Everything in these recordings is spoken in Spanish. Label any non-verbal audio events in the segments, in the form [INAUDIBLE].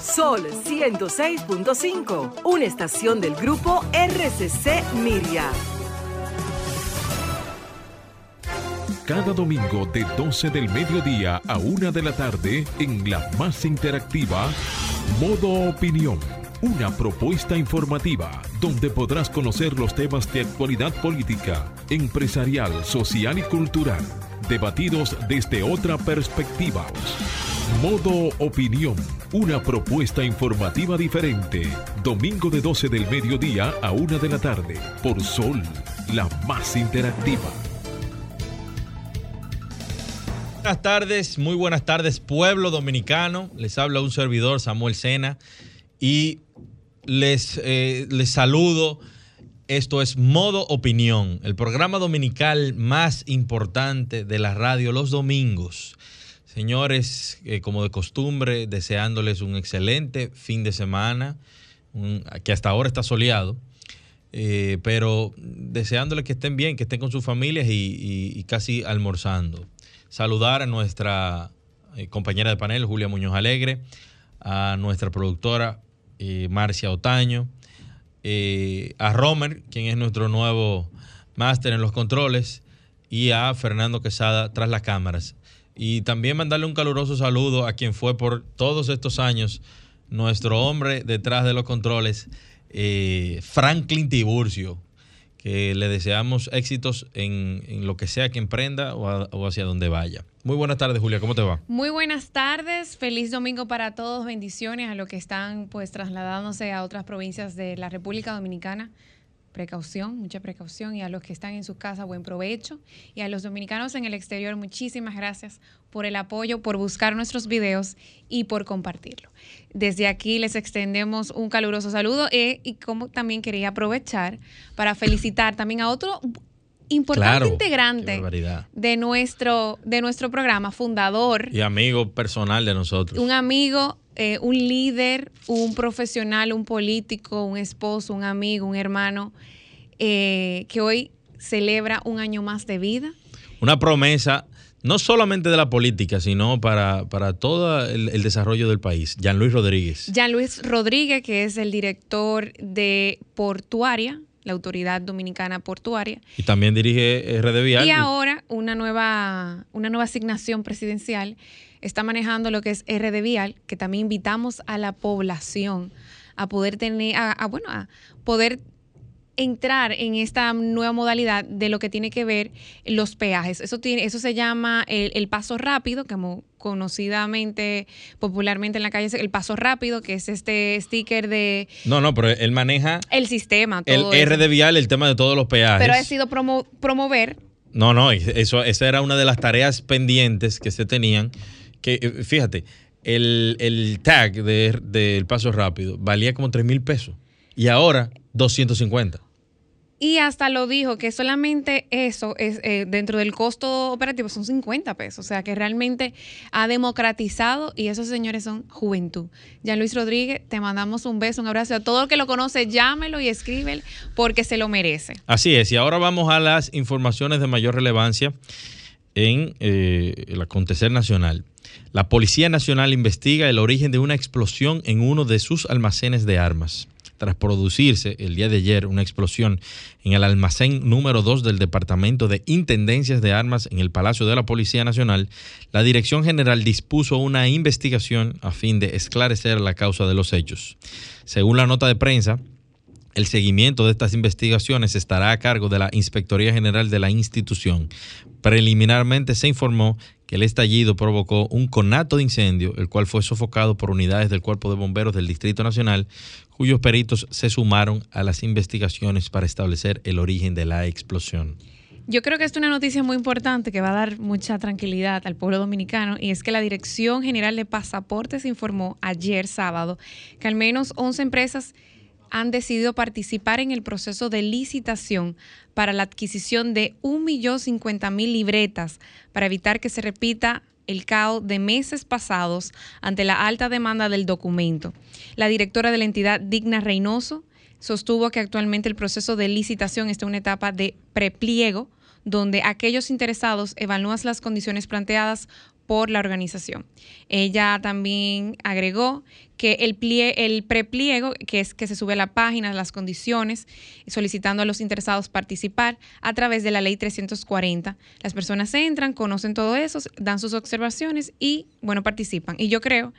Sol 106.5, una estación del grupo RCC Miria. Cada domingo de 12 del mediodía a 1 de la tarde en la más interactiva, Modo Opinión. Una propuesta informativa donde podrás conocer los temas de actualidad política, empresarial, social y cultural, debatidos desde otra perspectiva. Modo Opinión, una propuesta informativa diferente. Domingo de 12 del mediodía a 1 de la tarde, por Sol, la más interactiva. Buenas tardes, muy buenas tardes, pueblo dominicano. Les habla un servidor, Samuel Sena, y les, eh, les saludo. Esto es Modo Opinión, el programa dominical más importante de la radio los domingos. Señores, eh, como de costumbre, deseándoles un excelente fin de semana, que hasta ahora está soleado, eh, pero deseándoles que estén bien, que estén con sus familias y, casi almorzando. Saludar a nuestra eh, compañera de panel, Julia Muñoz Alegre, a nuestra productora, Marcia Otaño, a Romer, quien es nuestro nuevo máster en los controles, y a Fernando Quesada tras las cámaras. Y también mandarle un caluroso saludo a quien fue por todos estos años nuestro hombre detrás de los controles, eh, Franklin Tiburcio, que le deseamos éxitos en, lo que sea que emprenda o, hacia donde vaya. Muy buenas tardes, Julia, ¿cómo te va? Muy buenas tardes, feliz domingo para todos, bendiciones a los que están pues trasladándose a otras provincias de la República Dominicana precaución, mucha precaución y a los que están en sus casas buen provecho y a los dominicanos en el exterior muchísimas gracias por el apoyo, por buscar nuestros videos y por compartirlo. Desde aquí les extendemos un caluroso saludo eh, y como también quería aprovechar para felicitar también a otro importante integrante de nuestro, de nuestro programa, fundador. Y amigo personal de nosotros. Un amigo eh, un líder, un profesional, un político, un esposo, un amigo, un hermano, eh, que hoy celebra un año más de vida. Una promesa no solamente de la política, sino para, todo el, desarrollo del país. Jean Luis Rodríguez. Jean Luis Rodríguez, que es el director de Portuaria, la Autoridad Dominicana Portuaria. Y también dirige RD Vial. Y ahora una nueva, una nueva asignación presidencial está manejando lo que es RD Vial, que también invitamos a la población a poder tener, a, bueno, a poder entrar en esta nueva modalidad de lo que tiene que ver los peajes. Eso tiene, eso se llama el, paso rápido, como conocidamente, popularmente en la calle, el paso rápido, que es este sticker de. No, no, pero él maneja. El sistema. Todo el RD vial, el tema de todos los peajes. Pero ha sido promover. No, no, eso, esa era una de las tareas pendientes que se tenían que eh, fíjate, el, tag del de, paso rápido valía como 3 mil pesos y ahora 250. Y hasta lo dijo que solamente eso es eh, dentro del costo operativo son 50 pesos. O sea que realmente ha democratizado y esos señores son juventud. Ya Luis Rodríguez, te mandamos un beso, un abrazo. A todo el que lo conoce, llámelo y escríbelo porque se lo merece. Así es. Y ahora vamos a las informaciones de mayor relevancia en eh, el acontecer nacional. La Policía Nacional investiga el origen de una explosión en uno de sus almacenes de armas. Tras producirse el día de ayer una explosión en el almacén número 2 del Departamento de Intendencias de Armas en el Palacio de la Policía Nacional, la Dirección General dispuso una investigación a fin de esclarecer la causa de los hechos. Según la nota de prensa, el seguimiento de estas investigaciones estará a cargo de la Inspectoría General de la institución. Preliminarmente se informó que el estallido provocó un conato de incendio, el cual fue sofocado por unidades del Cuerpo de Bomberos del Distrito Nacional, cuyos peritos se sumaron a las investigaciones para establecer el origen de la explosión. Yo creo que es una noticia muy importante que va a dar mucha tranquilidad al pueblo dominicano y es que la Dirección General de Pasaportes informó ayer sábado que al menos 11 empresas han decidido participar en el proceso de licitación para la adquisición de 1.050.000 libretas para evitar que se repita el caos de meses pasados ante la alta demanda del documento. La directora de la entidad, Digna Reynoso, sostuvo que actualmente el proceso de licitación está en una etapa de prepliego, donde aquellos interesados evalúan las condiciones planteadas por la organización. Ella también agregó que el, plie, el prepliego, que es que se sube a la página, las condiciones, solicitando a los interesados participar a través de la ley 340. Las personas entran, conocen todo eso, dan sus observaciones y, bueno, participan. Y yo creo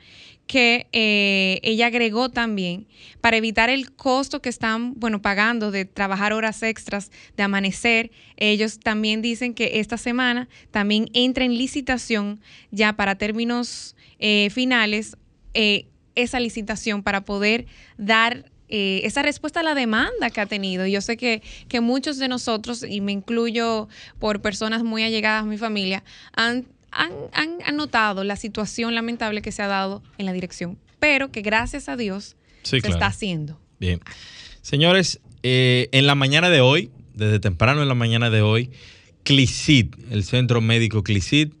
que eh, ella agregó también para evitar el costo que están, bueno, pagando de trabajar horas extras, de amanecer. Ellos también dicen que esta semana también entra en licitación ya para términos eh, finales eh, esa licitación para poder dar esa respuesta a la demanda que ha tenido. Yo sé que, que muchos de nosotros, y me incluyo por personas muy allegadas a mi familia, han han, notado la situación lamentable que se ha dado en la dirección, pero que gracias a Dios se está haciendo. Bien. Señores, eh, en la mañana de hoy, desde temprano en la mañana de hoy, CLICID, el Centro Médico CLICID,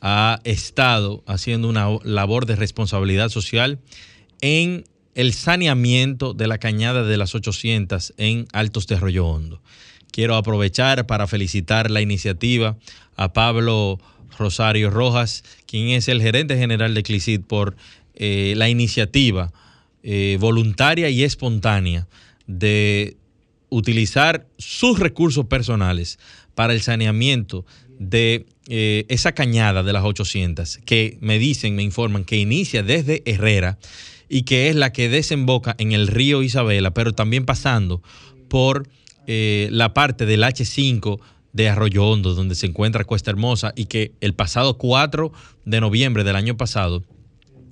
ha estado haciendo una labor de responsabilidad social en el saneamiento de la cañada de las 800 en Altos de Arroyo Hondo. Quiero aprovechar para felicitar la iniciativa a Pablo Rosario Rojas, quien es el gerente general de CLICID, por eh, la iniciativa eh, voluntaria y espontánea de utilizar sus recursos personales para el saneamiento de eh, esa cañada de las 800, que me dicen, me informan, que inicia desde Herrera y que es la que desemboca en el río Isabela, pero también pasando por la parte del H5 de Arroyo Hondo, donde se encuentra Cuesta Hermosa, y que el pasado 4 de noviembre del año pasado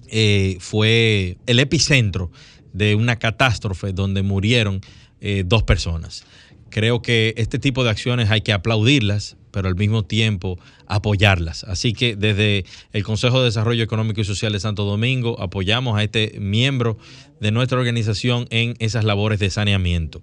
eh, fue el epicentro de una catástrofe donde murieron eh, dos personas. Creo que este tipo de acciones hay que aplaudirlas, pero al mismo tiempo apoyarlas. Así que desde el Consejo de Desarrollo Económico y Social de Santo Domingo apoyamos a este miembro de nuestra organización en esas labores de saneamiento.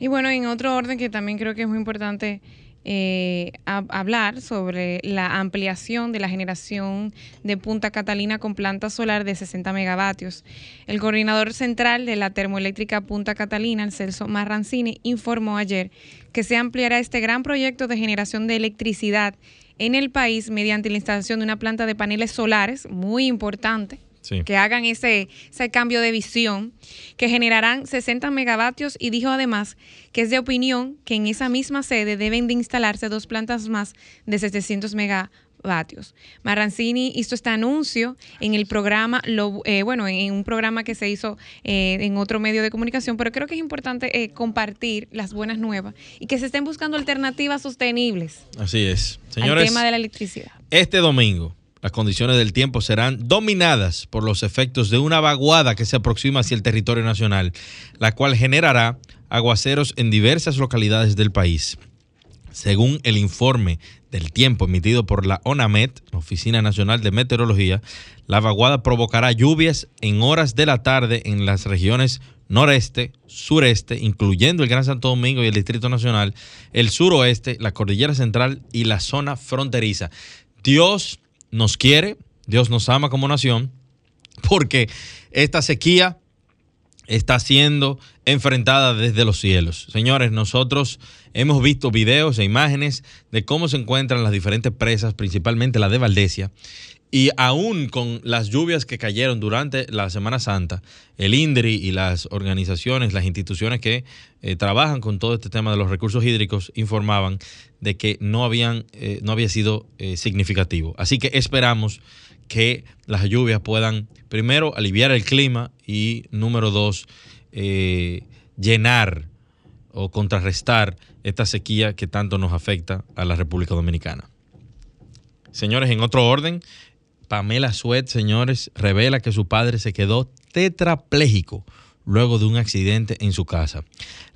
Y bueno, en otro orden que también creo que es muy importante eh, hablar sobre la ampliación de la generación de Punta Catalina con planta solar de 60 megavatios. El coordinador central de la termoeléctrica Punta Catalina, el Celso Marrancini, informó ayer que se ampliará este gran proyecto de generación de electricidad en el país mediante la instalación de una planta de paneles solares muy importante que hagan ese, ese cambio de visión, que generarán 60 megavatios y dijo además que es de opinión que en esa misma sede deben de instalarse dos plantas más de 700 megavatios. Marrancini hizo este anuncio en el programa, lo, eh, bueno, en un programa que se hizo eh, en otro medio de comunicación, pero creo que es importante eh, compartir las buenas nuevas y que se estén buscando alternativas sostenibles. Así es. Señores, al tema de la electricidad. Este domingo, las condiciones del tiempo serán dominadas por los efectos de una vaguada que se aproxima hacia el territorio nacional, la cual generará aguaceros en diversas localidades del país. Según el informe del tiempo emitido por la ONAMET, Oficina Nacional de Meteorología, la vaguada provocará lluvias en horas de la tarde en las regiones noreste, sureste, incluyendo el Gran Santo Domingo y el Distrito Nacional, el suroeste, la Cordillera Central y la zona fronteriza. Dios nos quiere, Dios nos ama como nación, porque esta sequía está siendo enfrentada desde los cielos. Señores, nosotros hemos visto videos e imágenes de cómo se encuentran las diferentes presas, principalmente la de Valdesia, y aún con las lluvias que cayeron durante la Semana Santa, el INDRI y las organizaciones, las instituciones que eh, trabajan con todo este tema de los recursos hídricos informaban de que no, habían, eh, no había sido eh, significativo. Así que esperamos que las lluvias puedan, primero, aliviar el clima y, número dos, llenar o contrarrestar esta sequía que tanto nos afecta a la República Dominicana. Señores, en otro orden, Pamela Suet, señores, revela que su padre se quedó tetrapléjico luego de un accidente en su casa.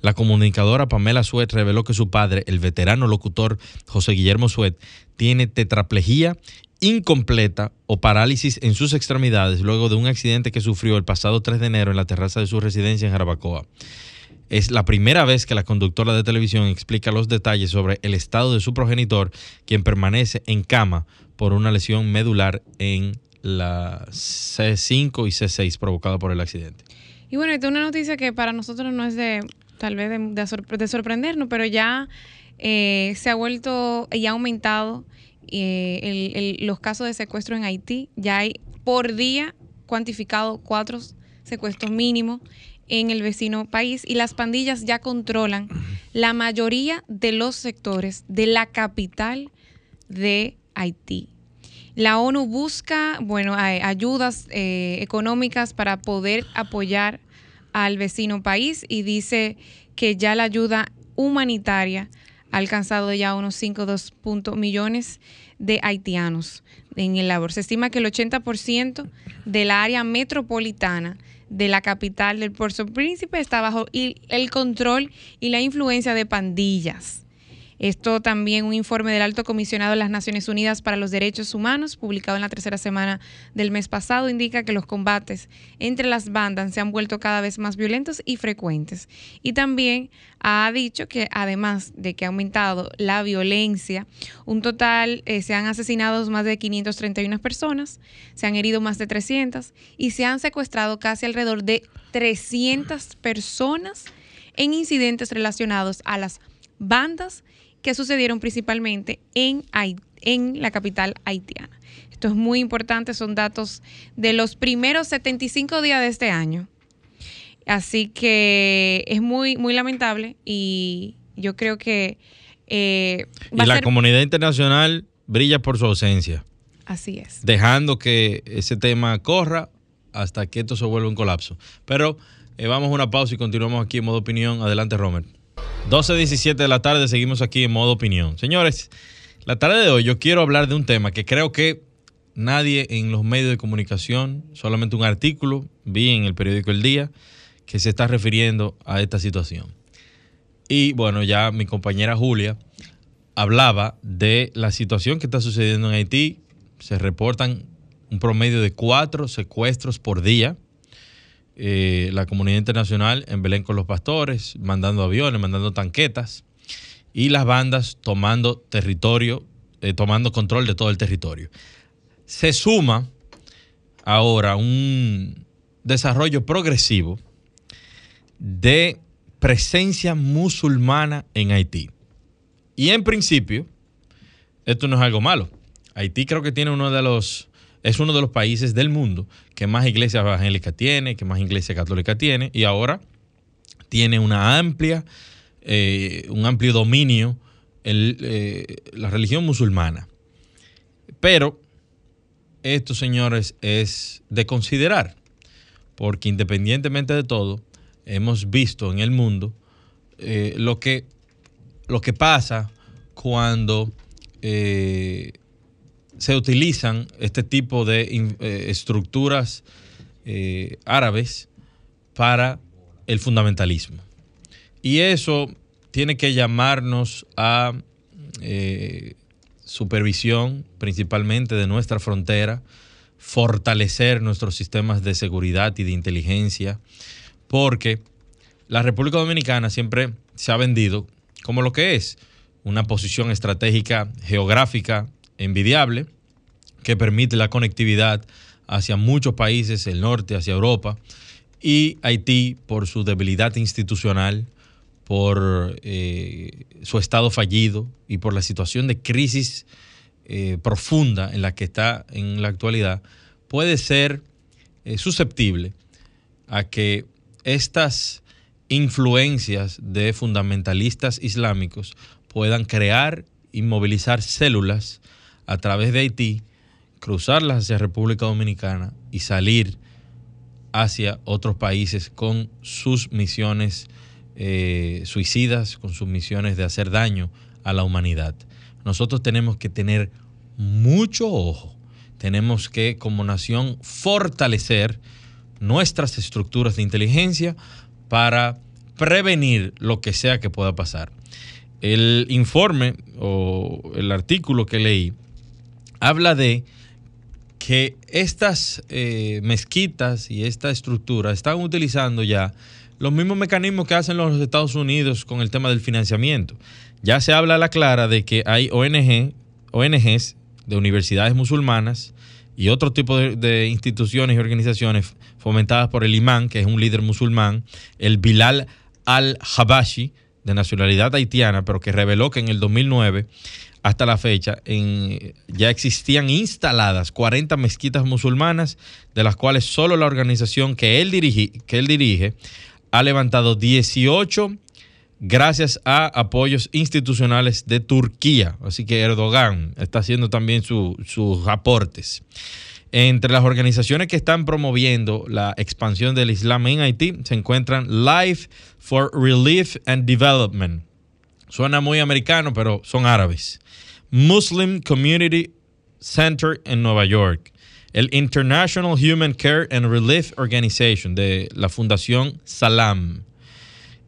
La comunicadora Pamela Suet reveló que su padre, el veterano locutor José Guillermo Suet, tiene tetraplejía incompleta o parálisis en sus extremidades luego de un accidente que sufrió el pasado 3 de enero en la terraza de su residencia en Jarabacoa. Es la primera vez que la conductora de televisión explica los detalles sobre el estado de su progenitor, quien permanece en cama por una lesión medular en la C5 y C6 provocada por el accidente. Y bueno, esta es una noticia que para nosotros no es de tal vez de, sorprendernos, pero ya eh, se ha vuelto y ha aumentado eh, los casos de secuestro en Haití. Ya hay por día cuantificado cuatro secuestros mínimos en el vecino país y las pandillas ya controlan la mayoría de los sectores de la capital de Haití. La ONU busca, bueno, ayudas eh, económicas para poder apoyar al vecino país y dice que ya la ayuda humanitaria ha alcanzado ya unos 5,2 millones de haitianos en el labor. Se estima que el 80% del área metropolitana de la capital del Puerto Príncipe está bajo el control y la influencia de pandillas. Esto también un informe del Alto Comisionado de las Naciones Unidas para los Derechos Humanos, publicado en la tercera semana del mes pasado, indica que los combates entre las bandas se han vuelto cada vez más violentos y frecuentes. Y también ha dicho que además de que ha aumentado la violencia, un total eh, se han asesinado más de 531 personas, se han herido más de 300 y se han secuestrado casi alrededor de 300 personas en incidentes relacionados a las bandas que sucedieron principalmente en, en la capital haitiana. Esto es muy importante, son datos de los primeros 75 días de este año. Así que es muy, muy lamentable y yo creo que... Eh, y la comunidad internacional brilla por su ausencia. Así es. Dejando que ese tema corra hasta que esto se vuelva un colapso. Pero eh, vamos a una pausa y continuamos aquí en modo opinión. Adelante, Romer. 12.17 de la tarde, seguimos aquí en modo opinión. Señores, la tarde de hoy yo quiero hablar de un tema que creo que nadie en los medios de comunicación, solamente un artículo, vi en el periódico El Día, que se está refiriendo a esta situación. Y bueno, ya mi compañera Julia hablaba de la situación que está sucediendo en Haití. Se reportan un promedio de cuatro secuestros por día eh, la comunidad internacional en Belén con los pastores, mandando aviones, mandando tanquetas, y las bandas tomando territorio, eh, tomando control de todo el territorio. Se suma ahora un desarrollo progresivo de presencia musulmana en Haití. Y en principio, esto no es algo malo. Haití creo que tiene uno de los es uno de los países del mundo que más iglesias evangélicas tiene, que más iglesia católica tiene, y ahora tiene una amplia, eh, un amplio dominio eh, la religión musulmana. Pero esto, señores, es de considerar, porque independientemente de todo, hemos visto en el mundo eh, lo, que, lo que pasa cuando se utilizan este tipo de eh, estructuras eh, árabes para el fundamentalismo. Y eso tiene que llamarnos a eh, supervisión principalmente de nuestra frontera, fortalecer nuestros sistemas de seguridad y de inteligencia, porque la República Dominicana siempre se ha vendido como lo que es, una posición estratégica geográfica envidiable, que permite la conectividad hacia muchos países, el norte, hacia Europa, y Haití por su debilidad institucional, por eh, su estado fallido y por la situación de crisis eh, profunda en la que está en la actualidad, puede ser eh, susceptible a que estas influencias de fundamentalistas islámicos puedan crear y movilizar células a través de Haití cruzarlas hacia República Dominicana y salir hacia otros países con sus misiones eh, suicidas, con sus misiones de hacer daño a la humanidad. Nosotros tenemos que tener mucho ojo, tenemos que como nación fortalecer nuestras estructuras de inteligencia para prevenir lo que sea que pueda pasar. El informe o el artículo que leí habla de que estas eh, mezquitas y esta estructura están utilizando ya los mismos mecanismos que hacen los Estados Unidos con el tema del financiamiento. Ya se habla a la clara de que hay ONG, ONGs de universidades musulmanas y otro tipo de, instituciones y organizaciones fomentadas por el imán, que es un líder musulmán, el Bilal al-Habashi, de nacionalidad haitiana, pero que reveló que en el 2009 hasta la fecha ya existían instaladas 40 mezquitas musulmanas, de las cuales solo la organización que él, que él dirige ha levantado 18 gracias a apoyos institucionales de Turquía. Así que Erdogan está haciendo también sus aportes. Entre las organizaciones que están promoviendo la expansión del Islam en Haití se encuentran Life for Relief and Development. Suena muy americano, pero son árabes. Muslim Community Center en Nueva York. El International Human Care and Relief Organization de la Fundación Salam.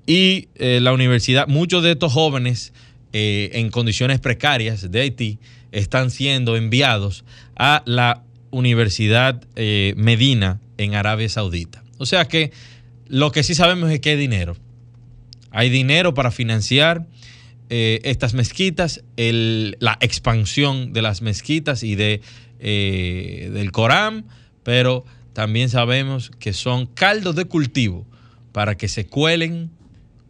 Y eh, la universidad, muchos de estos jóvenes eh, en condiciones precarias de Haití están siendo enviados a la Universidad eh, Medina en Arabia Saudita. O sea que lo que sí sabemos es que hay dinero. Hay dinero para financiar eh, estas mezquitas, la expansión de las mezquitas y de, eh, del Corán, pero también sabemos que son caldos de cultivo para que se cuelen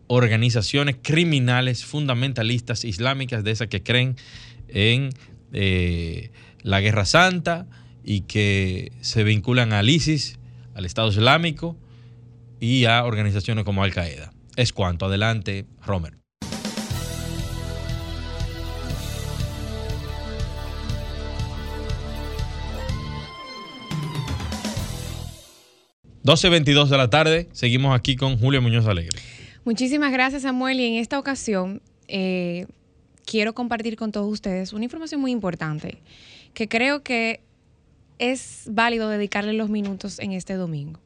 organizaciones criminales fundamentalistas islámicas de esas que creen en la Guerra Santa, y que se vinculan al ISIS, al Estado Islámico y a organizaciones como Al Qaeda. Es cuanto. Adelante, Romer. ...12.22 de la tarde... ...seguimos aquí con Julio Muñoz Alegre. Muchísimas gracias, Samuel. Y en esta ocasión... Eh, quiero compartir con todos ustedes... ...una información muy importante... ...que creo que es válido dedicarle los minutos en este domingo.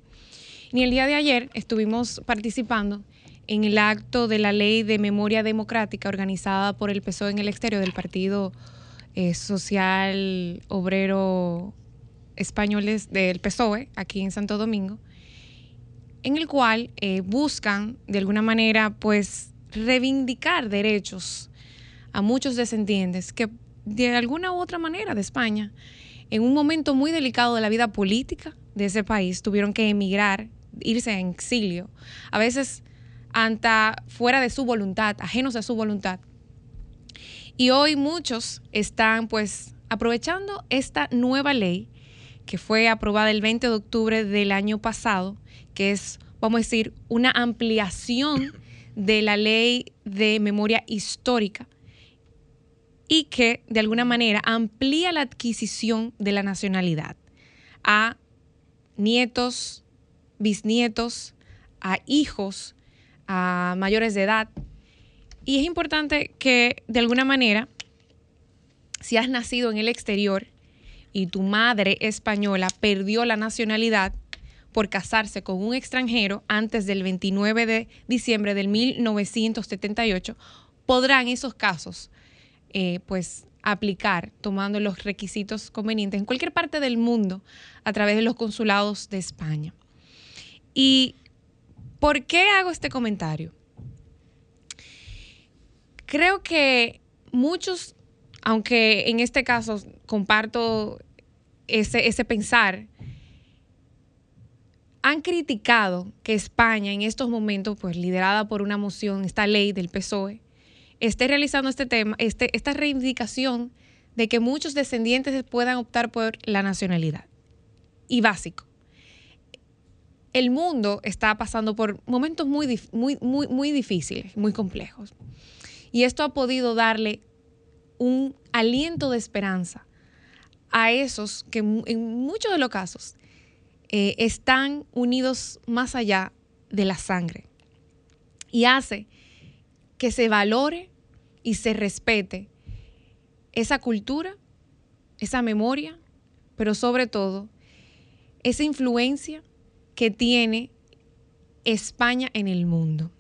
Ni el día de ayer estuvimos participando en el acto de la ley de memoria democrática organizada por el PSOE en el exterior del Partido eh, Social Obrero Español del PSOE aquí en Santo Domingo, en el cual eh, buscan de alguna manera pues reivindicar derechos a muchos descendientes que de alguna u otra manera de España en un momento muy delicado de la vida política de ese país, tuvieron que emigrar, irse en exilio, a veces anta, fuera de su voluntad, ajenos a su voluntad. Y hoy muchos están pues aprovechando esta nueva ley que fue aprobada el 20 de octubre del año pasado, que es, vamos a decir, una ampliación de la ley de memoria histórica y que de alguna manera amplía la adquisición de la nacionalidad a nietos, bisnietos, a hijos, a mayores de edad. Y es importante que de alguna manera, si has nacido en el exterior y tu madre española perdió la nacionalidad por casarse con un extranjero antes del 29 de diciembre del 1978, podrán esos casos eh, pues aplicar tomando los requisitos convenientes en cualquier parte del mundo a través de los consulados de España. ¿Y por qué hago este comentario? Creo que muchos, aunque en este caso comparto ese, ese pensar, han criticado que España en estos momentos, pues liderada por una moción, esta ley del PSOE, esté realizando este tema, este, esta reivindicación de que muchos descendientes puedan optar por la nacionalidad. Y básico. El mundo está pasando por momentos muy, muy, muy, muy difíciles, muy complejos. Y esto ha podido darle un aliento de esperanza a esos que en muchos de los casos eh, están unidos más allá de la sangre. Y hace que se valore y se respete esa cultura, esa memoria, pero sobre todo esa influencia que tiene España en el mundo.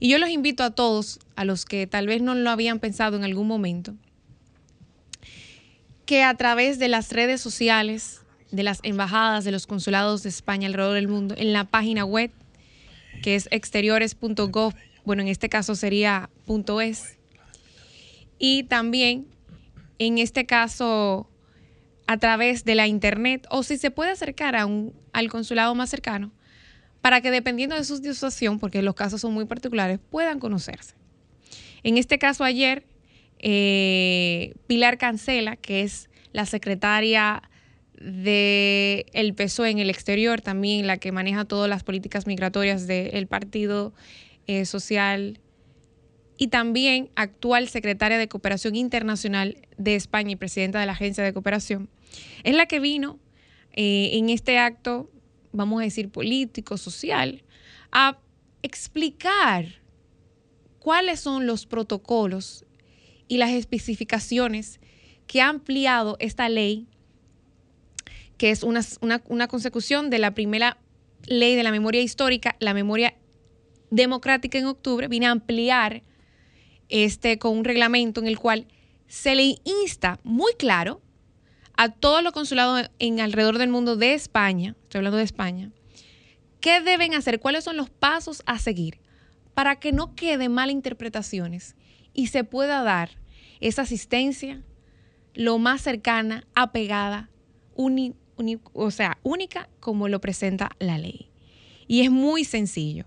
Y yo los invito a todos, a los que tal vez no lo habían pensado en algún momento, que a través de las redes sociales, de las embajadas, de los consulados de España alrededor del mundo, en la página web que es exteriores.gov bueno, en este caso sería .es. Y también, en este caso, a través de la internet, o si se puede acercar a un, al consulado más cercano, para que dependiendo de su situación, porque los casos son muy particulares, puedan conocerse. En este caso ayer, eh, Pilar Cancela, que es la secretaria del el PSOE en el exterior, también la que maneja todas las políticas migratorias del Partido eh, Social y también actual secretaria de Cooperación Internacional de España y presidenta de la Agencia de Cooperación, es la que vino eh, en este acto, vamos a decir, político, social, a explicar cuáles son los protocolos y las especificaciones que ha ampliado esta ley, que es una, una, consecución de la primera ley de la memoria histórica, la memoria democrática en octubre, viene a ampliar este, con un reglamento en el cual se le insta muy claro a todos los consulados en alrededor del mundo de España, estoy hablando de España, qué deben hacer, cuáles son los pasos a seguir para que no queden malinterpretaciones y se pueda dar esa asistencia lo más cercana, apegada, o sea, única como lo presenta la ley. Y es muy sencillo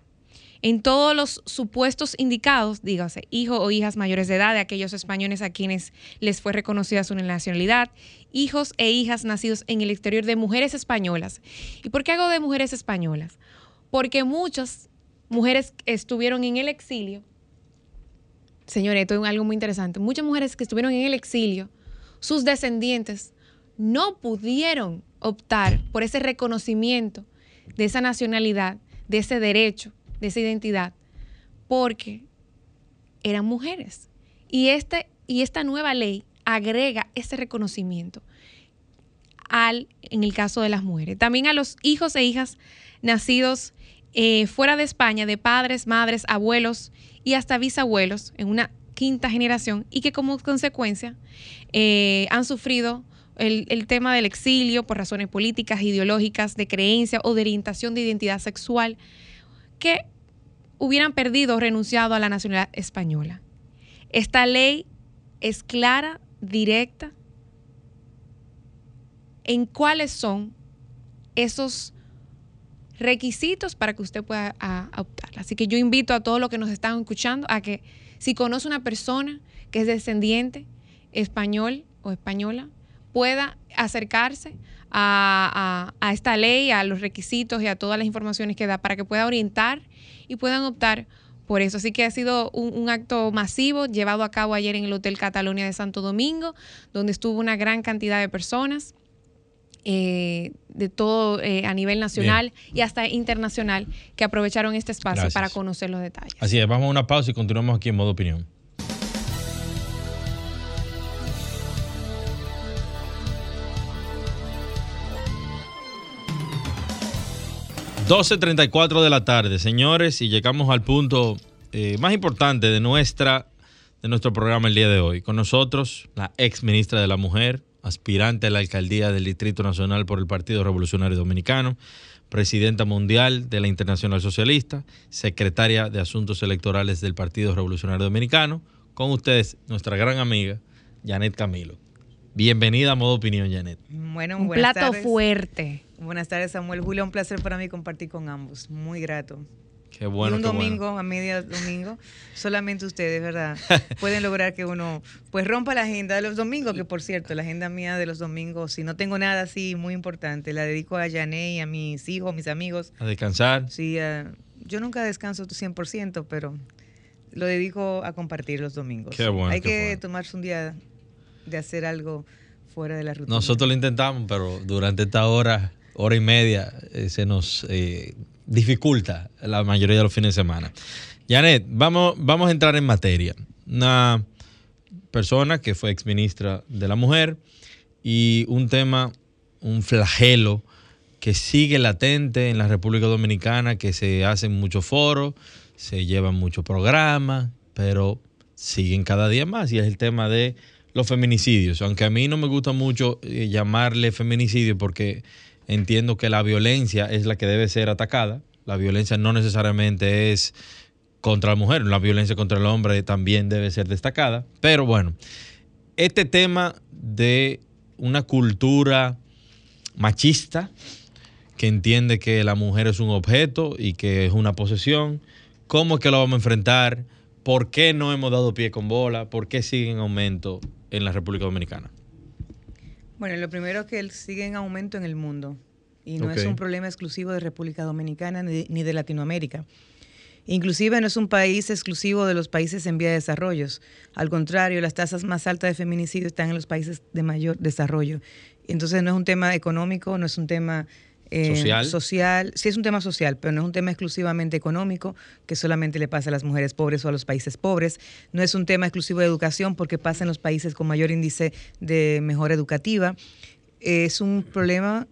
en todos los supuestos indicados, dígase, hijos o hijas mayores de edad de aquellos españoles a quienes les fue reconocida su nacionalidad, hijos e hijas nacidos en el exterior de mujeres españolas. ¿Y por qué hago de mujeres españolas? Porque muchas mujeres estuvieron en el exilio. Señores, esto es algo muy interesante. Muchas mujeres que estuvieron en el exilio, sus descendientes no pudieron optar por ese reconocimiento de esa nacionalidad, de ese derecho de esa identidad porque eran mujeres. Y, este, y esta nueva ley agrega ese reconocimiento al, en el caso de las mujeres. También a los hijos e hijas nacidos eh, fuera de España, de padres, madres, abuelos y hasta bisabuelos en una quinta generación y que como consecuencia eh, han sufrido el, tema del exilio por razones políticas, ideológicas, de creencia o de orientación de identidad sexual, que hubieran perdido o renunciado a la nacionalidad española. Esta ley es clara, directa, en cuáles son esos requisitos para que usted pueda optar. Así que yo invito a todos los que nos están escuchando a que si conoce una persona que es descendiente español o española, pueda acercarse a, esta ley, a los requisitos y a todas las informaciones que da para que pueda orientar y puedan optar por eso. Así que ha sido un, acto masivo llevado a cabo ayer en el Hotel Catalonia de Santo Domingo, donde estuvo una gran cantidad de personas. Eh, de todo eh, a nivel nacional y hasta internacional que aprovecharon este espacio para conocer los detalles. Así es, vamos a una pausa y continuamos aquí en modo opinión. 12.34 de la tarde, señores, y llegamos al punto eh, más importante de, nuestra, de nuestro programa el día de hoy. Con nosotros, la ex ministra de la Mujer, aspirante a la alcaldía del Distrito Nacional por el Partido Revolucionario Dominicano, presidenta mundial de la Internacional Socialista, secretaria de Asuntos Electorales del Partido Revolucionario Dominicano. Con ustedes, nuestra gran amiga, Janet Camilo. Bienvenida a Modo Opinión, Janet. Bueno, un plato fuerte. Buenas tardes, Samuel. Julio, un placer para mí compartir con ambos. Muy grato. Qué bueno. Y un domingo, a media domingo, [LAUGHS] solamente ustedes, ¿verdad? [LAUGHS] Pueden lograr que uno pues rompa la agenda de los domingos, que por cierto, la agenda mía de los domingos, si no tengo nada así muy importante, la dedico a Jané y a mis hijos, mis amigos. A descansar. Sí, yo nunca descanso 100%, pero lo dedico a compartir los domingos. Qué bueno. Hay que tomarse un día de hacer algo fuera de la rutina. Nosotros lo intentamos, pero durante esta hora hora y media eh, se nos eh, dificulta la mayoría de los fines de semana. Janet, vamos, vamos a entrar en materia. Una persona que fue exministra de la mujer y un tema, un flagelo que sigue latente en la República Dominicana, que se hacen muchos foros, se llevan muchos programas, pero siguen cada día más y es el tema de los feminicidios. Aunque a mí no me gusta mucho eh, llamarle feminicidio porque entiendo que la violencia es la que debe ser atacada. La violencia no necesariamente es contra la mujer, la violencia contra el hombre también debe ser destacada. Pero bueno, este tema de una cultura machista que entiende que la mujer es un objeto y que es una posesión. ¿Cómo es que lo vamos a enfrentar? ¿Por qué no hemos dado pie con bola? ¿Por qué sigue en aumento en la República Dominicana? Bueno, lo primero es que sigue en aumento en el mundo y no es un problema exclusivo de República Dominicana ni, ni de Latinoamérica. Inclusive no es un país exclusivo de los países en vía de desarrollo. Al contrario, las tasas más altas de feminicidio están en los países de mayor desarrollo. Entonces no es un tema económico, no es un tema eh, Social. social. Sí es un tema social, pero no es un tema exclusivamente económico que solamente le pasa a las mujeres pobres o a los países pobres. No es un tema exclusivo de educación porque pasa en los países con mayor índice de mejora educativa. Es un problema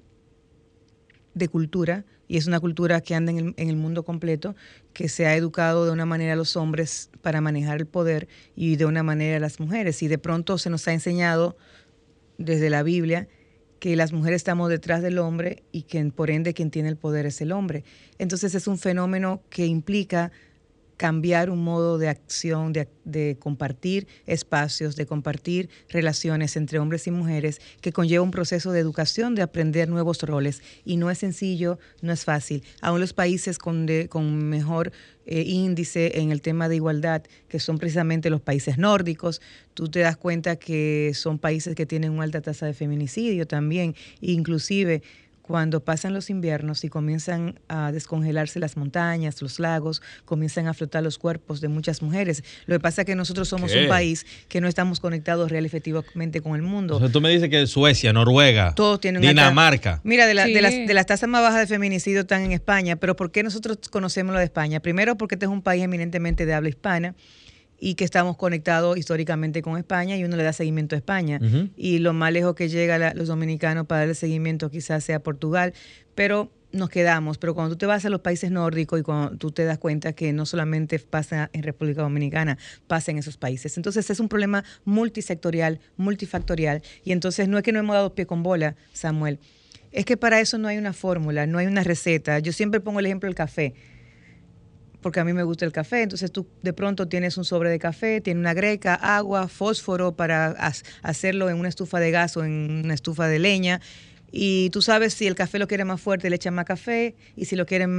de cultura y es una cultura que anda en el, en el mundo completo, que se ha educado de una manera a los hombres para manejar el poder y de una manera a las mujeres. Y de pronto se nos ha enseñado desde la Biblia que las mujeres estamos detrás del hombre y que por ende quien tiene el poder es el hombre. Entonces es un fenómeno que implica cambiar un modo de acción, de, de, compartir espacios, de compartir relaciones entre hombres y mujeres, que conlleva un proceso de educación, de aprender nuevos roles. Y no es sencillo, no es fácil. Aún los países con, de, con mejor eh, índice en el tema de igualdad, que son precisamente los países nórdicos, tú te das cuenta que son países que tienen una alta tasa de feminicidio también, inclusive cuando pasan los inviernos y comienzan a descongelarse las montañas, los lagos, comienzan a flotar los cuerpos de muchas mujeres. Lo que pasa es que nosotros somos ¿Qué? un país que no estamos conectados real y efectivamente con el mundo. O sea, tú me dices que Suecia, Noruega, Todos tienen una Dinamarca. Mira, de, la- Sí. de las, de las tasas más bajas de feminicidio están en España, pero ¿por qué nosotros conocemos lo de España? Primero porque este es un país eminentemente de habla hispana y que estamos conectados históricamente con España y uno le da seguimiento a España. Y lo más lejos que llega la- los dominicanos para darle seguimiento quizás sea Portugal, pero nos quedamos. Pero cuando tú te vas a los países nórdicos y cuando tú te das cuenta que no solamente pasa en República Dominicana, pasa en esos países. Entonces es un problema multisectorial, multifactorial. Y entonces no es que no hemos dado pie con bola, Samuel. Es que para eso no hay una fórmula, no hay una receta. Yo siempre pongo el ejemplo del café porque a mí me gusta el café. Entonces tú de pronto tienes un sobre de café, tiene una greca, agua, fósforo para ha- hacerlo en una estufa de gas o en una estufa de leña. Y tú sabes si el café lo quiere más fuerte, le echan más café, y si lo quieren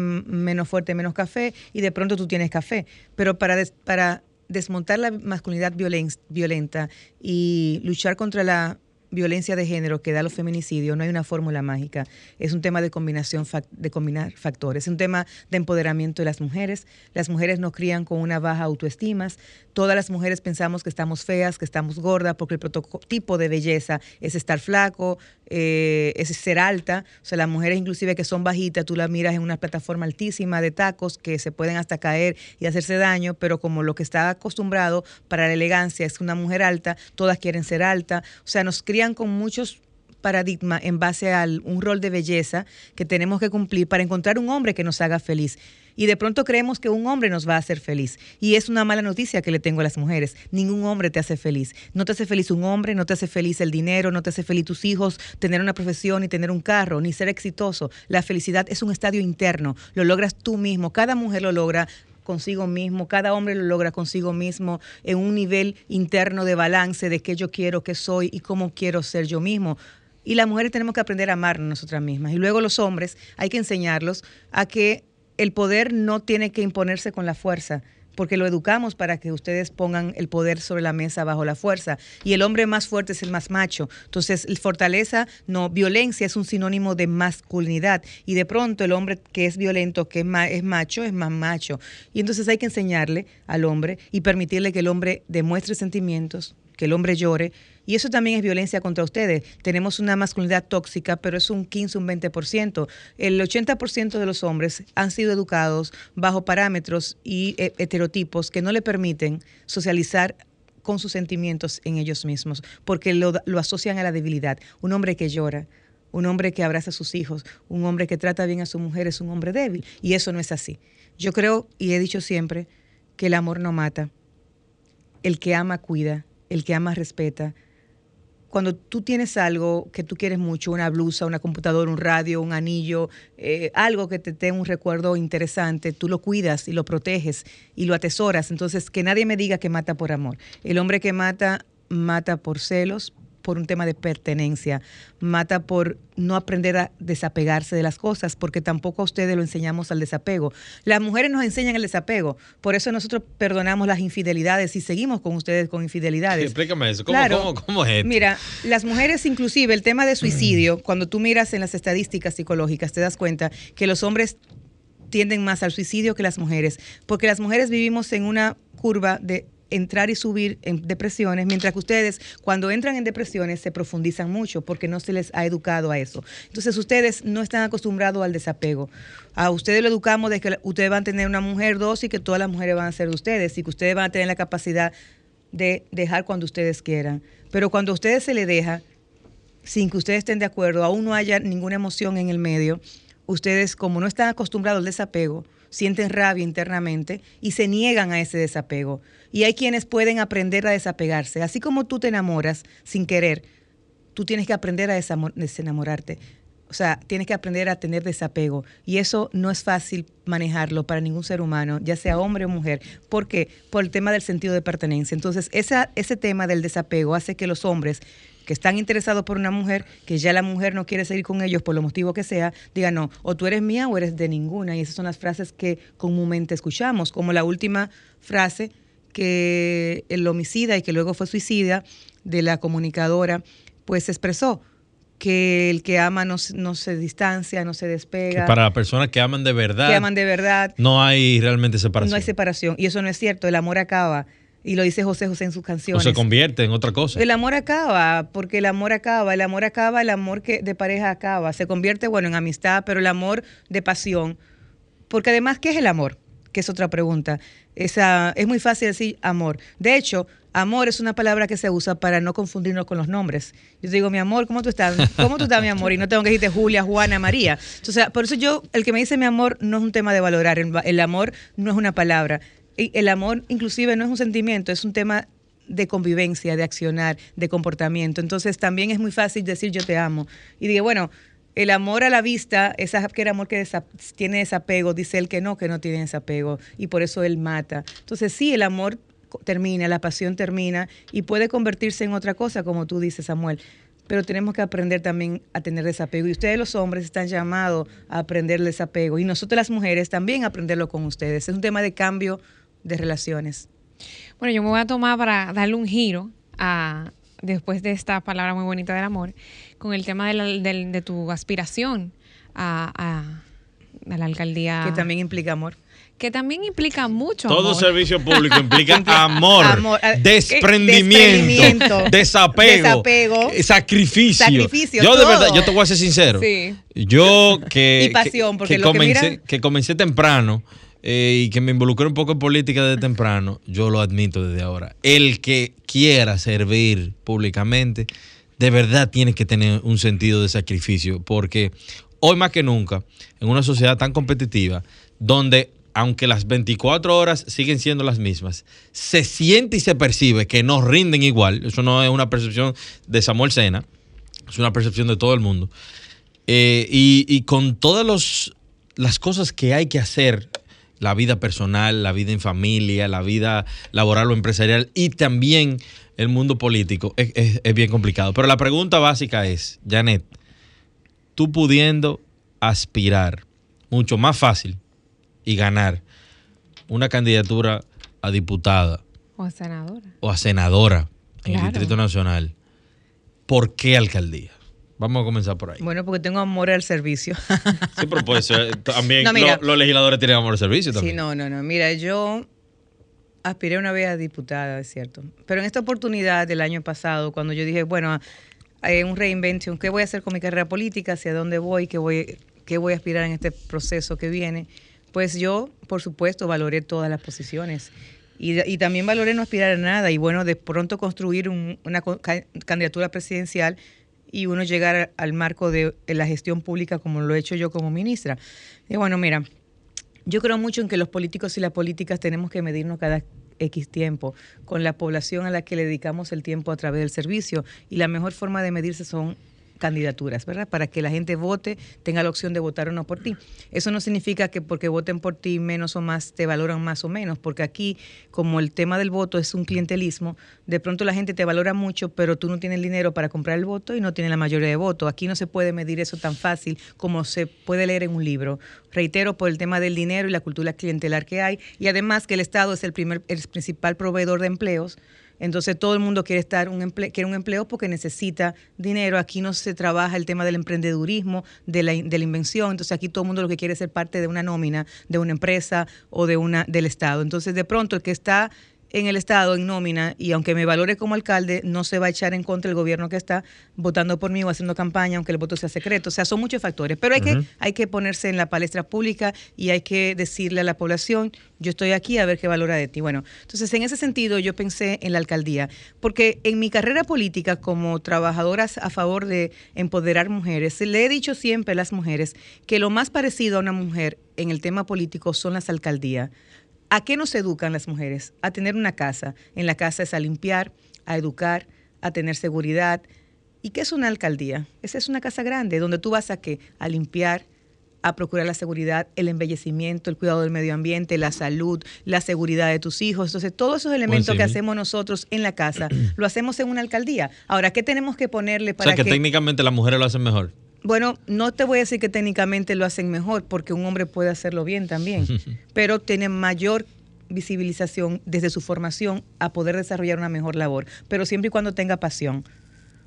menos fuerte, menos café, y de pronto tú tienes café. Pero para, des- para desmontar la masculinidad violen- violenta y luchar contra la violencia de género que da los feminicidios, no hay una fórmula mágica. Es un tema de combinación, de combinar factores. Es un tema de empoderamiento de las mujeres. Las mujeres nos crían con una baja autoestima. Todas las mujeres pensamos que estamos feas, que estamos gordas, porque el prototipo de belleza es estar flaco, eh, es ser alta. O sea, las mujeres inclusive que son bajitas, tú las miras en una plataforma altísima de tacos que se pueden hasta caer y hacerse daño, pero como lo que está acostumbrado para la elegancia es una mujer alta, todas quieren ser alta. O sea, nos crían con muchos paradigmas en base a un rol de belleza que tenemos que cumplir para encontrar un hombre que nos haga feliz. Y de pronto creemos que un hombre nos va a hacer feliz. Y es una mala noticia que le tengo a las mujeres. Ningún hombre te hace feliz. No te hace feliz un hombre, no te hace feliz el dinero, no te hace feliz tus hijos, tener una profesión, ni tener un carro, ni ser exitoso. La felicidad es un estadio interno. Lo logras tú mismo. Cada mujer lo logra consigo mismo, cada hombre lo logra consigo mismo en un nivel interno de balance de qué yo quiero, qué soy y cómo quiero ser yo mismo. Y las mujeres tenemos que aprender a amarnos nosotras mismas. Y luego los hombres hay que enseñarlos a que el poder no tiene que imponerse con la fuerza, porque lo educamos para que ustedes pongan el poder sobre la mesa bajo la fuerza. Y el hombre más fuerte es el más macho. Entonces, fortaleza, no, violencia es un sinónimo de masculinidad. Y de pronto el hombre que es violento, que es, ma- es macho, es más macho. Y entonces hay que enseñarle al hombre y permitirle que el hombre demuestre sentimientos, que el hombre llore. Y eso también es violencia contra ustedes. Tenemos una masculinidad tóxica, pero es un 15, un 20%. El 80% de los hombres han sido educados bajo parámetros y eh, heterotipos que no le permiten socializar con sus sentimientos en ellos mismos, porque lo, lo asocian a la debilidad. Un hombre que llora, un hombre que abraza a sus hijos, un hombre que trata bien a su mujer es un hombre débil. Y eso no es así. Yo creo, y he dicho siempre, que el amor no mata. El que ama cuida, el que ama respeta. Cuando tú tienes algo que tú quieres mucho, una blusa, una computadora, un radio, un anillo, eh, algo que te dé un recuerdo interesante, tú lo cuidas y lo proteges y lo atesoras. Entonces, que nadie me diga que mata por amor. El hombre que mata, mata por celos, por un tema de pertenencia, mata por no aprender a desapegarse de las cosas, porque tampoco a ustedes lo enseñamos al desapego. Las mujeres nos enseñan el desapego, por eso nosotros perdonamos las infidelidades y seguimos con ustedes con infidelidades. Explícame eso, ¿cómo, Claro. cómo- cómo es esto? Mira, las mujeres, inclusive el tema de suicidio, [CLEARS THROAT] cuando tú miras en las estadísticas psicológicas, te das cuenta que los hombres tienden más al suicidio que las mujeres, porque las mujeres vivimos en una curva de entrar y subir en depresiones, mientras que ustedes cuando entran en depresiones se profundizan mucho porque no se les ha educado a eso. Entonces ustedes no están acostumbrados al desapego. A ustedes lo educamos de que ustedes van a tener una mujer, dos y que todas las mujeres van a ser de ustedes y que ustedes van a tener la capacidad de dejar cuando ustedes quieran. Pero cuando a ustedes se le deja, sin que ustedes estén de acuerdo, aún no haya ninguna emoción en el medio, ustedes como no están acostumbrados al desapego, sienten rabia internamente y se niegan a ese desapego. Y hay quienes pueden aprender a desapegarse. Así como tú te enamoras sin querer, tú tienes que aprender a desenamorarte. O sea, tienes que aprender a tener desapego. Y eso no es fácil manejarlo para ningún ser humano, ya sea hombre o mujer. ¿Por qué? Por el tema del sentido de pertenencia. Entonces, ese tema del desapego hace que los hombres que están interesados por una mujer, que ya la mujer no quiere seguir con ellos por lo motivo que sea, digan, no, o tú eres mía o eres de ninguna. Y esas son las frases que comúnmente escuchamos, como la última frase que el homicida y que luego fue suicida de la comunicadora, pues expresó que el que ama no, se- no se distancia, no se Que despega, para las personas que aman de verdad, que aman de verdad, no hay realmente separación. no hay separación. Y eso no es cierto, el amor acaba. Y lo dice José José en sus o canciones. se convierte en otra cosa. El amor acaba, porque el amor acaba, el amor acaba, el amor que de pareja acaba, se convierte, bueno, en amistad, pero el amor de pasión, porque además, ¿qué es el amor? Que es otra pregunta. Esa, es muy fácil decir amor. De hecho, amor es una palabra que se usa para no confundirnos con los nombres. Yo te digo, mi amor, ¿cómo tú estás? ¿Cómo tú estás, mi amor? Y no tengo que decirte Julia, Juana, María. Entonces, por eso yo, el que me dice mi amor no es un tema de valorar, el, el amor no es una palabra. El amor inclusive no es un sentimiento, es un tema de convivencia, de accionar, de comportamiento. Entonces también es muy fácil decir yo te amo. Y digo, bueno, el amor a la vista es aquel amor que desa- tiene desapego, dice él que no, que no tiene desapego. Y por eso él mata. Entonces sí, el amor termina, la pasión termina y puede convertirse en otra cosa, como tú dices, Samuel. Pero tenemos que aprender también a tener desapego. Y ustedes los hombres están llamados a aprender desapego. Y nosotros las mujeres también aprenderlo con ustedes. Es un tema de cambio de relaciones. Bueno, yo me voy a tomar para darle un giro a, después de esta palabra muy bonita del amor, con el tema de, la- de tu aspiración a, a- a la alcaldía. Que también implica amor. que también implica mucho Todo amor. servicio público implica [LAUGHS] [LAUGHS] amor, Amor, eh, desprendimiento, desprendimiento, desapego, desapego, sacrificio. sacrificio, Yo de verdad, yo te voy a ser sincero. Sí. Yo que, Y pasión, que- porque que lo que comencé, mira- que comencé temprano eh, y que me involucré un poco en política desde temprano, yo lo admito desde ahora. El que quiera servir públicamente, de verdad tiene que tener un sentido de sacrificio, porque hoy más que nunca, en una sociedad tan competitiva, donde aunque las 24 horas siguen siendo las mismas, se siente y se percibe que no rinden igual. Eso no es una percepción de Samuel Sena, es una percepción de todo el mundo. Eh, y, y con todas los- las cosas que hay que hacer, la vida personal, la vida en familia, la vida laboral o empresarial y también el mundo político, es, es- es bien complicado. Pero la pregunta básica es, Janet, tú pudiendo aspirar mucho más fácil y ganar una candidatura a diputada O senadora. o a senadora en Claro. el Distrito Nacional, ¿por qué alcaldía? Vamos a comenzar por ahí. Bueno, porque tengo amor al servicio. [LAUGHS] Sí, pero puede ser, también No, mira. lo- los legisladores tienen amor al servicio sí, también. no, no, no. Mira, yo aspiré una vez a diputada, es cierto. Pero en esta oportunidad del año pasado, cuando yo dije, bueno, hay un reinvention, ¿qué voy a hacer con mi carrera política? ¿Hacia dónde voy? ¿Qué voy, qué voy a aspirar en este proceso que viene? Pues yo, por supuesto, valoré todas las posiciones. Y, también valoré no aspirar a nada y bueno, de pronto construir un- una candidatura presidencial y uno llegar al marco de la gestión pública como lo he hecho yo como ministra. Y bueno, mira, yo creo mucho en que los políticos y las políticas tenemos que medirnos cada X tiempo con la población a la que le dedicamos el tiempo a través del servicio y la mejor forma de medirse son candidaturas, ¿verdad? Para que la gente vote, tenga la opción de votar o no por ti. Eso no significa que porque voten por ti menos o más te valoran más o menos, porque aquí, como el tema del voto es un clientelismo, de pronto la gente te valora mucho, pero tú no tienes el dinero para comprar el voto y no tienes la mayoría de votos. Aquí no se puede medir eso tan fácil como se puede leer en un libro. Reitero, por el tema del dinero y la cultura clientelar que hay, y además que el Estado es el, primer, el principal proveedor de empleos entonces todo el mundo quiere estar un quiere un empleo porque necesita dinero. Aquí no se trabaja el tema del emprendedurismo, de la, de la invención. Entonces aquí todo el mundo lo que quiere es ser parte de una nómina, de una empresa o de una del Estado. Entonces de pronto el que está en el Estado en nómina y aunque me valore como alcalde, no se va a echar en contra el gobierno que está votando por mí o haciendo campaña, aunque el voto sea secreto. O sea, son muchos factores. Pero hay, que, hay que ponerse en la palestra pública y hay que decirle a la población, yo estoy aquí a ver qué valora de ti. Bueno, entonces en ese sentido yo pensé en la alcaldía, porque en mi carrera política como trabajadora a favor de empoderar mujeres, le he dicho siempre a las mujeres que lo más parecido a una mujer en el tema político son las alcaldías. ¿A qué nos educan las mujeres? A tener una casa. En la casa es a limpiar, a educar, a tener seguridad. ¿Y qué es una alcaldía? Esa es una casa grande donde tú vas a qué? A limpiar, a procurar la seguridad, el embellecimiento, el cuidado del medio ambiente, la salud, la seguridad de tus hijos. Entonces, todos esos elementos que hacemos nosotros en la casa, [CLEARS THROAT] lo hacemos en una alcaldía. Ahora, ¿qué tenemos que ponerle para o sea, que, técnicamente las mujeres lo hacen mejor? Bueno, no te voy a decir que técnicamente lo hacen mejor, porque un hombre puede hacerlo bien también, [LAUGHS] pero tiene mayor visibilización desde su formación a poder desarrollar una mejor labor, pero siempre y cuando tenga pasión.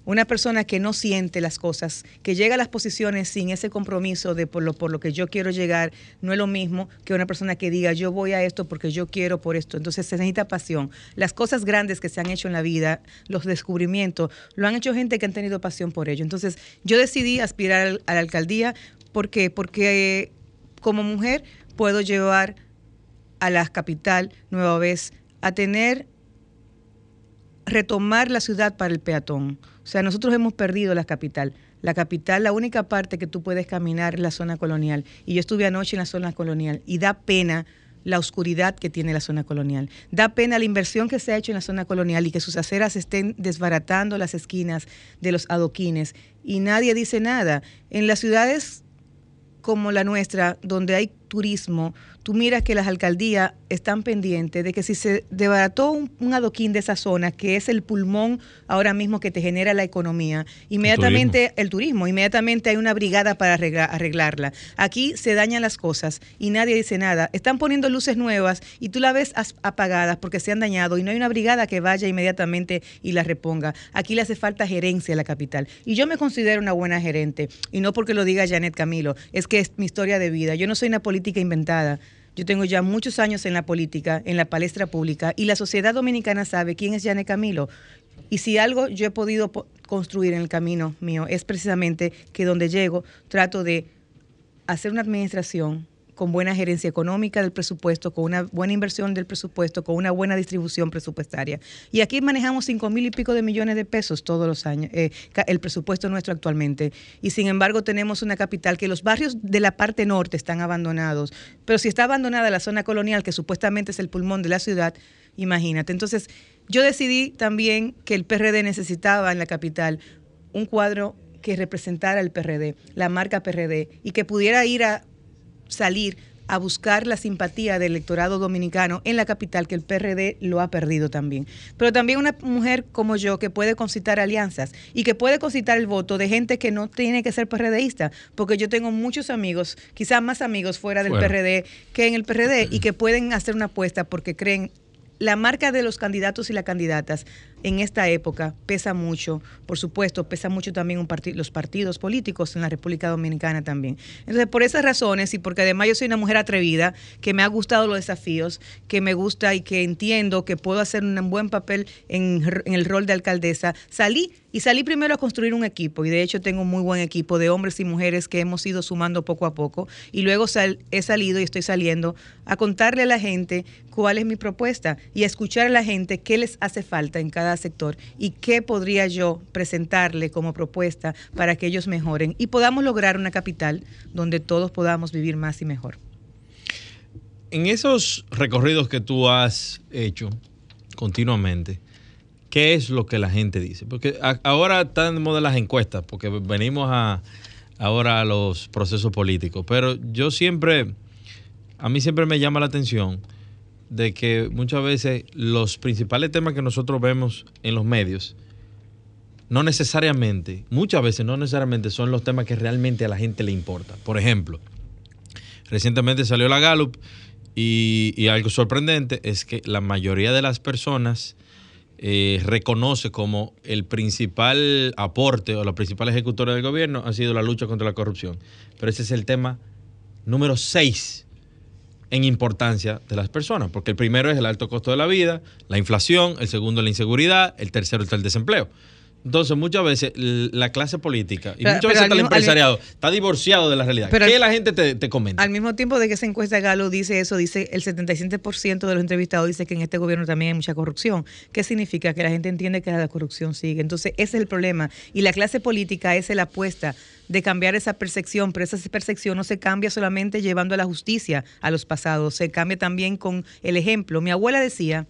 Una persona que no siente las cosas, que llega a las posiciones sin ese compromiso de por lo, por lo que yo quiero llegar, no es lo mismo que una persona que diga yo voy a esto porque yo quiero por esto. Entonces se necesita pasión. Las cosas grandes que se han hecho en la vida, los descubrimientos, lo han hecho gente que han tenido pasión por ello. Entonces yo decidí aspirar a la alcaldía. ¿Por qué? Porque como mujer puedo llevar a la capital nueva vez a tener retomar la ciudad para el peatón. O sea, nosotros hemos perdido la capital. La capital, la única parte que tú puedes caminar es la zona colonial. Y yo estuve anoche en la zona colonial y da pena la oscuridad que tiene la zona colonial. Da pena la inversión que se ha hecho en la zona colonial y que sus aceras estén desbaratando las esquinas de los adoquines y nadie dice nada. En las ciudades como la nuestra, donde hay turismo, tú miras que las alcaldías están pendientes de que si se desbarató un, adoquín de esa zona, que es el pulmón ahora mismo que te genera la economía, inmediatamente el turismo, inmediatamente hay una brigada para arreglarla. Aquí se dañan las cosas y nadie dice nada. Están poniendo luces nuevas y tú la ves apagadas porque se han dañado y no hay una brigada que vaya inmediatamente y la reponga. Aquí le hace falta gerencia a la capital. Y yo me considero una buena gerente, y no porque lo diga Janet Camilo, es que es mi historia de vida. Yo no soy una política inventada. Yo tengo ya muchos años en la política, en la palestra pública, y la sociedad dominicana sabe quién es Yane Camilo. Y si algo yo he podido construir en el camino mío es precisamente que donde llego trato de hacer una administración con buena gerencia económica del presupuesto, con una buena inversión del presupuesto, con una buena distribución presupuestaria. Y aquí manejamos cinco mil y pico de millones de pesos todos los años, eh, el presupuesto nuestro actualmente. Y sin embargo tenemos una capital que los barrios de la parte norte están abandonados, pero si está abandonada la zona colonial, que supuestamente es el pulmón de la ciudad, imagínate. Entonces yo decidí también que el PRD necesitaba en la capital un cuadro que representara el PRD, la marca PRD, y que pudiera ir a salir a buscar la simpatía del electorado dominicano en la capital, que el PRD lo ha perdido también. Pero también una mujer como yo que puede concitar alianzas y que puede concitar el voto de gente que no tiene que ser PRDista, porque yo tengo muchos amigos, quizás más amigos fuera del PRD que en el PRD, y que pueden hacer una apuesta porque creen la marca de los candidatos y las candidatas en esta época pesa mucho, por supuesto, pesa mucho también un los partidos políticos en la República Dominicana también. Entonces, por esas razones y porque además yo soy una mujer atrevida, que me ha gustado los desafíos, que me gusta y que entiendo que puedo hacer un buen papel en, en el rol de alcaldesa, salí y salí primero a construir un equipo y de hecho tengo un muy buen equipo de hombres y mujeres que hemos ido sumando poco a poco y luego he salido y estoy saliendo a contarle a la gente cuál es mi propuesta y a escuchar a la gente qué les hace falta en cada sector y qué podría yo presentarle como propuesta para que ellos mejoren y podamos lograr una capital donde todos podamos vivir más y mejor. En esos recorridos que tú has hecho continuamente, qué es lo que la gente dice. Porque ahora están de las encuestas, porque venimos a, ahora a los procesos políticos. Pero yo siempre, a mí siempre me llama la atención de que muchas veces los principales temas que nosotros vemos en los medios, no necesariamente, muchas veces no necesariamente son los temas que realmente a la gente le importa. Por ejemplo, recientemente salió la Gallup y, algo sorprendente es que la mayoría de las personas eh, reconoce como el principal aporte o la principal ejecutora del gobierno ha sido la lucha contra la corrupción. Pero ese es el tema número 6 en importancia de las personas, porque el primero es el alto costo de la vida, la inflación, el segundo la inseguridad, el tercero está el desempleo. Entonces, muchas veces la clase política y muchas veces el empresariado está divorciado de la realidad. ¿Qué la gente te, comenta? Al mismo tiempo de que esa encuesta Galo dice eso, dice el 77% de los entrevistados dice que en este gobierno también hay mucha corrupción. ¿Qué significa? Que la gente entiende que la corrupción sigue. Entonces, ese es el problema. Y la clase política es la apuesta de cambiar esa percepción, pero esa percepción no se cambia solamente llevando a la justicia a los pasados, se cambia también con el ejemplo. Mi abuela decía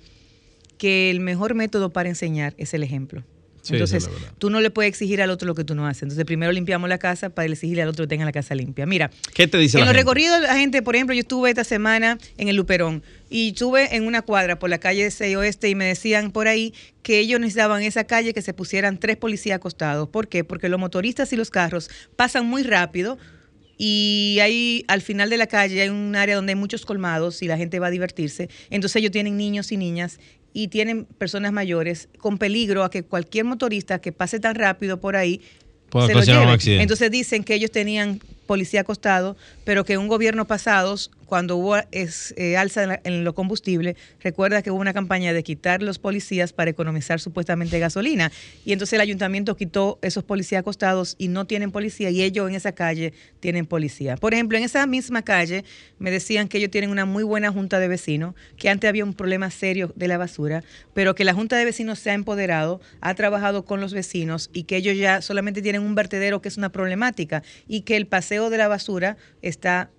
que el mejor método para enseñar es el ejemplo. Entonces, tú no le puedes exigir al otro lo que tú no haces. Entonces, primero limpiamos la casa para exigirle al otro que tenga la casa limpia. Mira, ¿qué te dice En los recorridos, la gente, por ejemplo, yo estuve esta semana en el Luperón y estuve en una cuadra por la calle 6 Oeste y me decían por ahí que ellos necesitaban en esa calle que se pusieran tres policías acostados. ¿Por qué? Porque los motoristas y los carros pasan muy rápido y ahí al final de la calle hay un área donde hay muchos colmados y la gente va a divertirse. Entonces ellos tienen niños y niñas y tienen personas mayores con peligro a que cualquier motorista que pase tan rápido por ahí se lo lleve. Entonces dicen que ellos tenían policía acostado, pero que un gobierno pasados cuando hubo eh, alza en, lo combustible, recuerda que hubo una campaña de quitar los policías para economizar supuestamente gasolina. Y entonces el ayuntamiento quitó esos policías acostados y no tienen policía y ellos en esa calle tienen policía. Por ejemplo, en esa misma calle me decían que ellos tienen una muy buena junta de vecinos, que antes había un problema serio de la basura, pero que la junta de vecinos se ha empoderado, ha trabajado con los vecinos y que ellos ya solamente tienen un vertedero que es una problemática y que el paseo de la basura está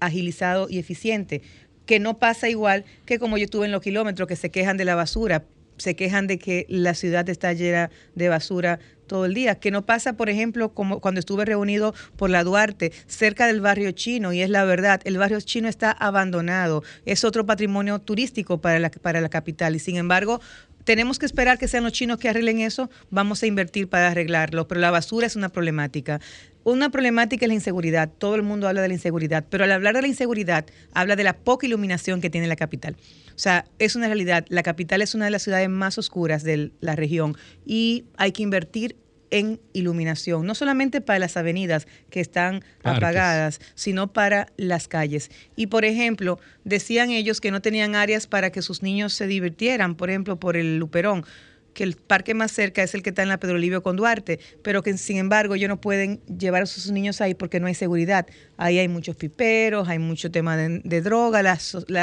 agilizado y eficiente, que no pasa igual que como yo estuve en los kilómetros, que se quejan de la basura, se quejan de que la ciudad está llena de basura todo el día, que no pasa, por ejemplo, como cuando estuve reunido por la Duarte, cerca del barrio chino, y es la verdad, el barrio chino está abandonado, es otro patrimonio turístico para la, para la capital, y sin embargo, tenemos que esperar que sean los chinos que arreglen eso, vamos a invertir para arreglarlo, pero la basura es una problemática. Una problemática es la inseguridad, todo el mundo habla de la inseguridad, pero al hablar de la inseguridad habla de la poca iluminación que tiene la capital. O sea, es una realidad, la capital es una de las ciudades más oscuras de la región y hay que invertir en iluminación, no solamente para las avenidas que están apagadas, sino para las calles. Y por ejemplo, decían ellos que no tenían áreas para que sus niños se divirtieran, por ejemplo, por el Luperón que el parque más cerca es el que está en la Pedro Livio con Duarte, pero que sin embargo ellos no pueden llevar a sus niños ahí porque no hay seguridad. Ahí hay muchos piperos, hay mucho tema de, droga, la,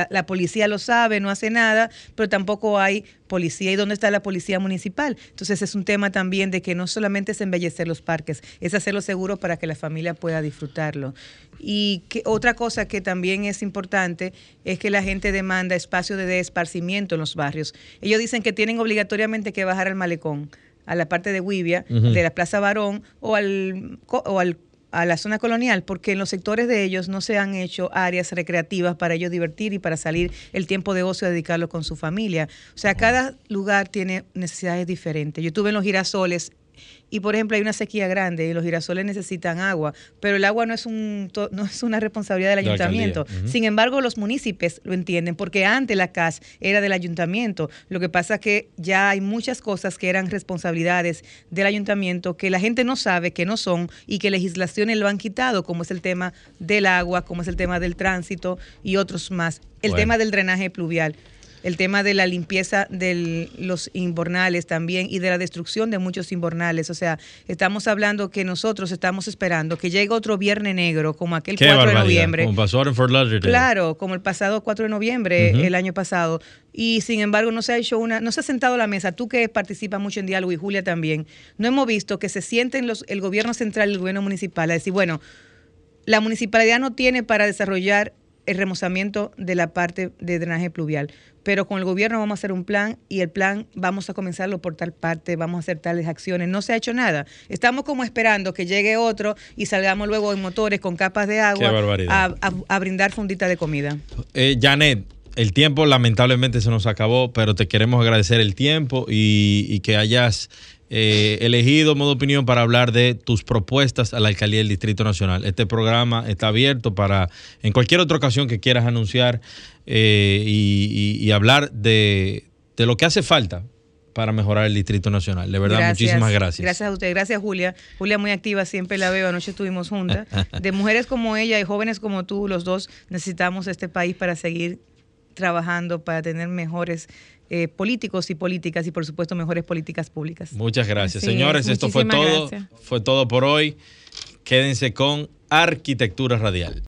la, policía lo sabe, no hace nada, pero tampoco hay policía. ¿Y dónde está la policía municipal? Entonces es un tema también de que no solamente es embellecer los parques, es hacerlo seguro para que la familia pueda disfrutarlo. Y que, otra cosa que también es importante es que la gente demanda espacio de esparcimiento en los barrios. Ellos dicen que tienen obligatoriamente que bajar al malecón, a la parte de Huivia, de la Plaza Barón o al, o al a la zona colonial, porque en los sectores de ellos no se han hecho áreas recreativas para ellos divertir y para salir el tiempo de ocio a dedicarlo con su familia. O sea, cada lugar tiene necesidades diferentes. Yo estuve en los girasoles y por ejemplo hay una sequía grande y los girasoles necesitan agua, pero el agua no es, un, no es una responsabilidad del ayuntamiento. Sin embargo, los municipios lo entienden porque antes la CAS era del ayuntamiento. Lo que pasa es que ya hay muchas cosas que eran responsabilidades del ayuntamiento que la gente no sabe que no son y que legislaciones lo han quitado, como es el tema del agua, como es el tema del tránsito y otros más. El tema del drenaje pluvial el tema de la limpieza de los inbornales también y de la destrucción de muchos inbornales. O sea, estamos hablando que nosotros estamos esperando que llegue otro viernes negro, como aquel 4 de noviembre. Como pasó en Fort Lauderdale. Claro, como el pasado 4 de noviembre, el año pasado. Y sin embargo, no se ha hecho una, no se ha sentado a la mesa. Tú que participas mucho en diálogo y Julia también, no hemos visto que se sienten los, el gobierno central y el gobierno municipal a decir, bueno, la municipalidad no tiene para desarrollar el remozamiento de la parte de drenaje pluvial. Pero con el gobierno vamos a hacer un plan y el plan vamos a comenzarlo por tal parte, vamos a hacer tales acciones. No se ha hecho nada. Estamos como esperando que llegue otro y salgamos luego en motores con capas de agua a, a, brindar fundita de comida. Eh, Janet, el tiempo lamentablemente se nos acabó, pero te queremos agradecer el tiempo y, y que hayas eh, elegido modo opinión para hablar de tus propuestas a la alcaldía del Distrito Nacional. Este programa está abierto para en cualquier otra ocasión que quieras anunciar eh, y, hablar de, lo que hace falta para mejorar el Distrito Nacional. De verdad, muchísimas gracias. Gracias a usted, gracias Julia. Julia muy activa, siempre la veo, anoche estuvimos juntas. [LAUGHS] De mujeres como ella y jóvenes como tú, los dos necesitamos este país para seguir trabajando, para tener mejores eh, políticos y políticas y por supuesto mejores políticas públicas. Muchas gracias. Señores, esto fue todo. Fue todo por hoy. Quédense con Arquitectura Radial.